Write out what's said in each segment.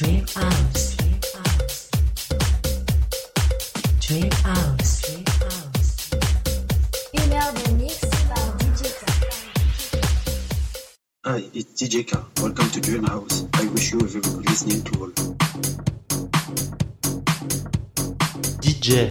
Dream House. Dream House. Une heure de mix par DJ K. Hi, it's DJ K. Welcome to Dream House. I wish you a very good listening to all. DJ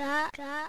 ka ka